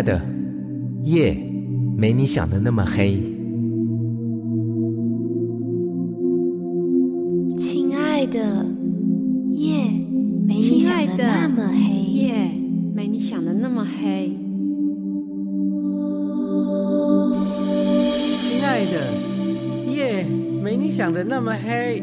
爱的，夜没你想的那么黑。亲爱的，夜没你想的那么黑。夜没你想的那么黑。亲爱的，夜没你想的那么黑。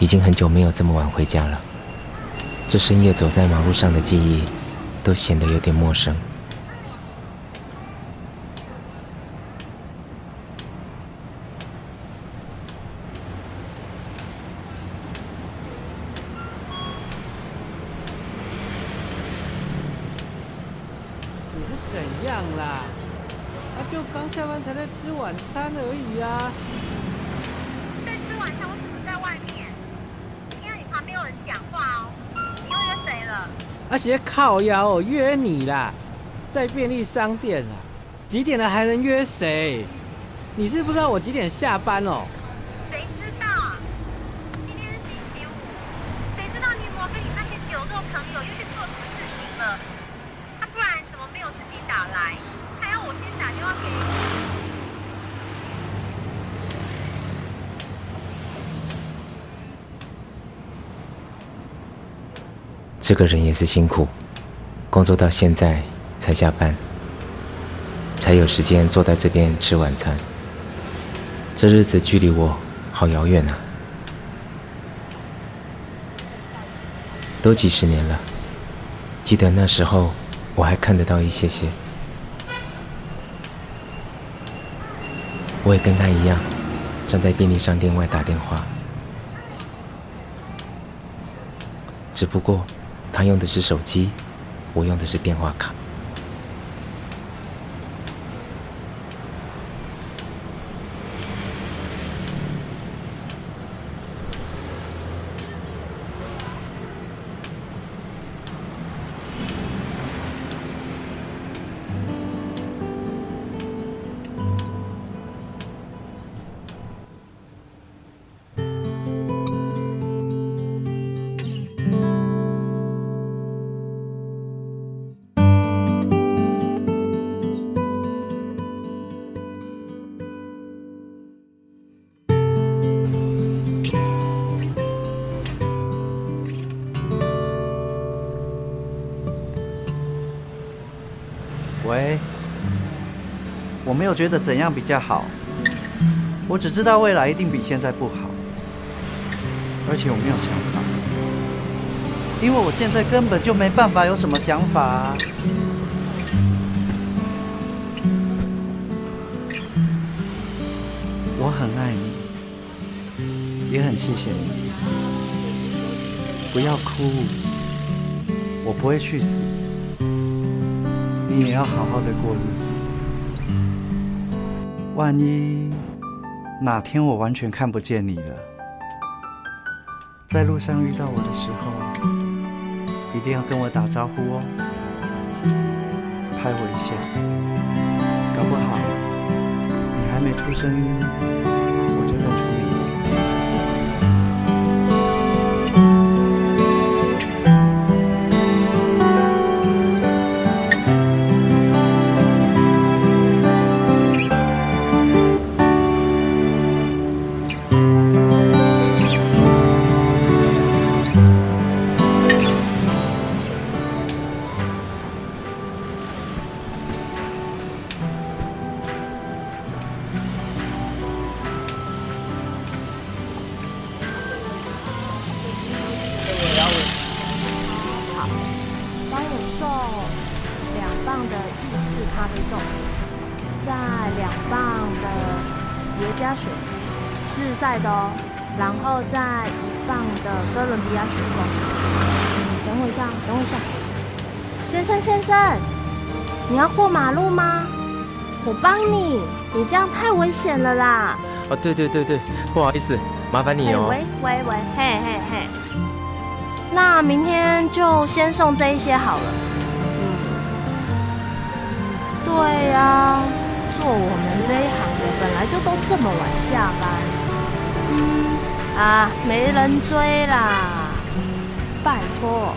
已经很久没有这么晚回家了，这深夜走在马路上的记忆，都显得有点陌生。你是怎样啦？啊，就刚下班才在吃晚餐而已啊。了？啊，斜靠腰哦，约你啦，在便利商店啊，几点了还能约谁？你是不知道我几点下班哦？谁知道啊？今天是星期五，谁知道你有没有跟你那些酒肉朋友又去做什么事情了？啊，不然怎么没有自己打来，还要我先打电话给你？这个人也是辛苦，工作到现在才下班，才有时间坐在这边吃晚餐。这日子距离我好遥远啊！都几十年了，记得那时候我还看得到一些些。我也跟他一样，站在便利商店外打电话，只不过他用的是手机，我用的是电话卡。我没有觉得怎样比较好，我只知道未来一定比现在不好，而且我没有想法，因为我现在根本就没办法有什么想法。我很爱你，也很谢谢你。不要哭，我不会去死。你也要好好的过日子。万一哪天我完全看不见你了，在路上遇到我的时候，一定要跟我打招呼哦，拍我一下，搞不好你还没出声音，日晒的哦，然后再一磅的哥伦比亚雪松。等我一下，等我一下，先生先生，你要过马路吗？我帮你，你这样太危险了啦！哦，对对对对，不好意思，麻烦你哎哦。喂喂喂，嘿嘿嘿。那明天就先送这一些好了。嗯，对呀、做我们这一行的本来就都这么晚下班。啊，没人追啦。拜托，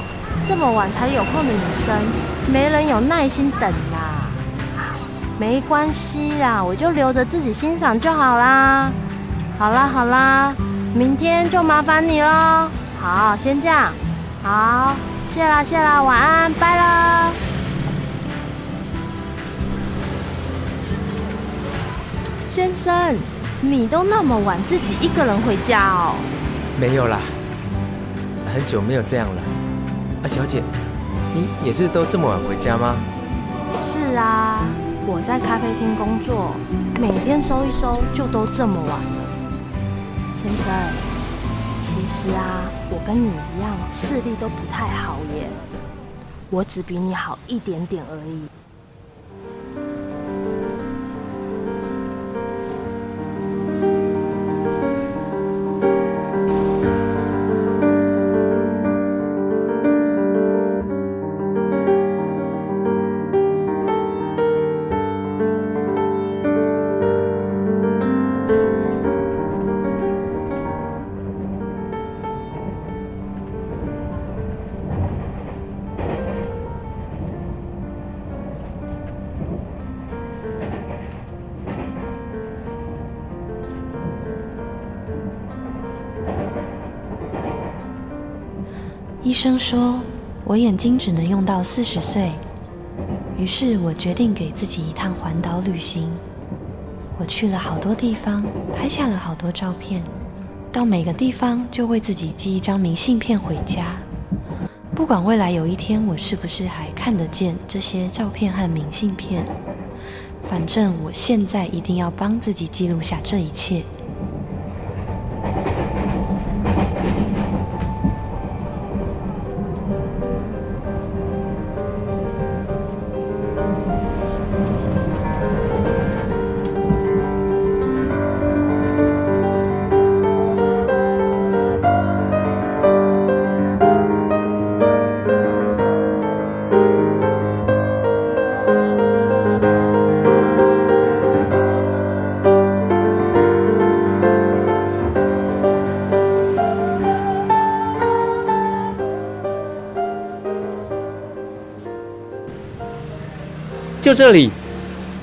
这么晚才有空的女生，没人有耐心等啦。没关系啦，我就留着自己欣赏就好啦。好啦好啦，明天就麻烦你喽。好，先这样。好，谢啦谢啦，晚安，拜了。先生，你都那么晚自己一个人回家哦？没有啦，很久没有这样了。啊，小姐，你也是都这么晚回家吗？是啊，我在咖啡厅工作，每天收一收就都这么晚了。先生，其实啊，我跟你一样，视力都不太好耶，我只比你好一点点而已。医生说我眼睛只能用到四十岁，于是我决定给自己一趟环岛旅行。我去了好多地方，拍下了好多照片，到每个地方就为自己寄一张明信片回家。不管未来有一天我是不是还看得见这些照片和明信片，反正我现在一定要帮自己记录下这一切。就这里，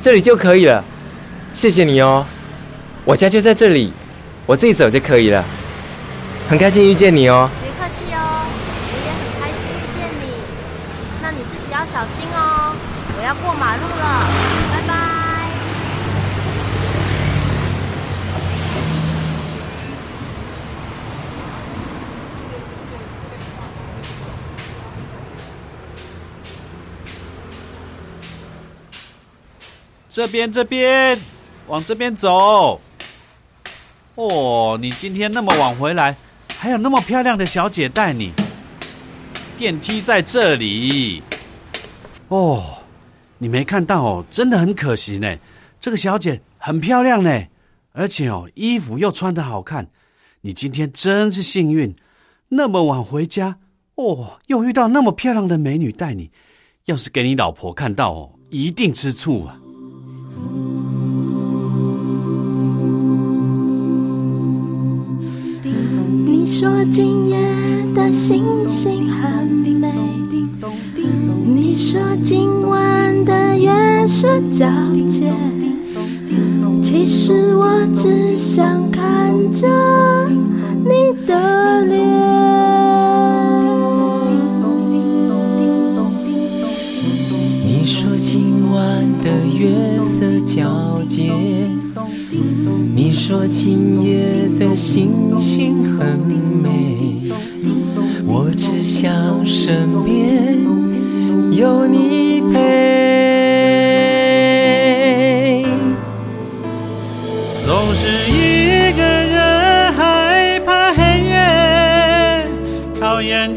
这里就可以了。谢谢你哦，我家就在这里，我自己走就可以了。很开心遇见你哦。别客气哦，我也很开心遇见你。那你自己要小心哦，我要过马路了，拜拜。这边这边，往这边走。哦，你今天那么晚回来，还有那么漂亮的小姐带你。电梯在这里。哦，你没看到哦，真的很可惜呢。这个小姐很漂亮呢，而且哦，衣服又穿得好看。你今天真是幸运，那么晚回家，哦，又遇到那么漂亮的美女带你。要是给你老婆看到哦，一定吃醋啊！你说今夜的星星很美，你说今晚的月色皎洁，其实我只想看着你的说今夜的星星很美，我只想身边有你陪。总是一个人害怕黑夜，讨厌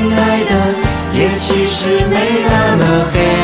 亲爱的，夜其实没那么黑。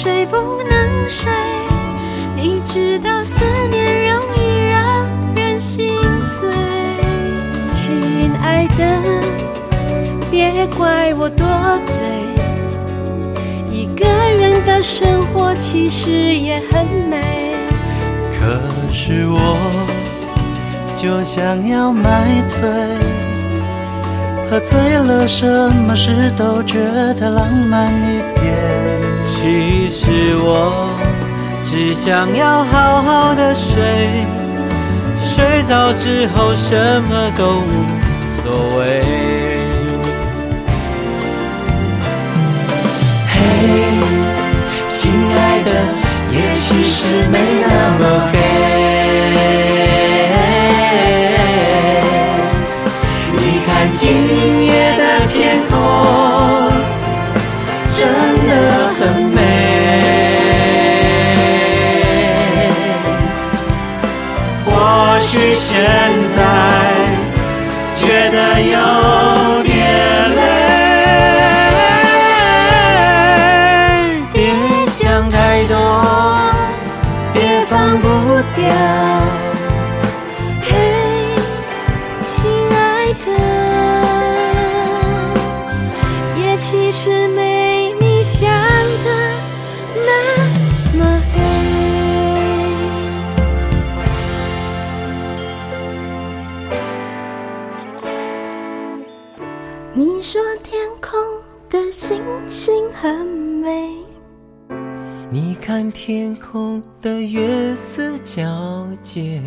睡不能睡，你知道思念容易让人心碎。亲爱的，别怪我多嘴，一个人的生活其实也很美。可是我就想要买醉，喝醉了什么事都觉得浪漫一点。其实我只想要好好的睡，睡着之后什么都无所谓。嘿，亲爱的，夜其实没那么黑。你看今夜的天空，现在觉得有天空的月色皎洁，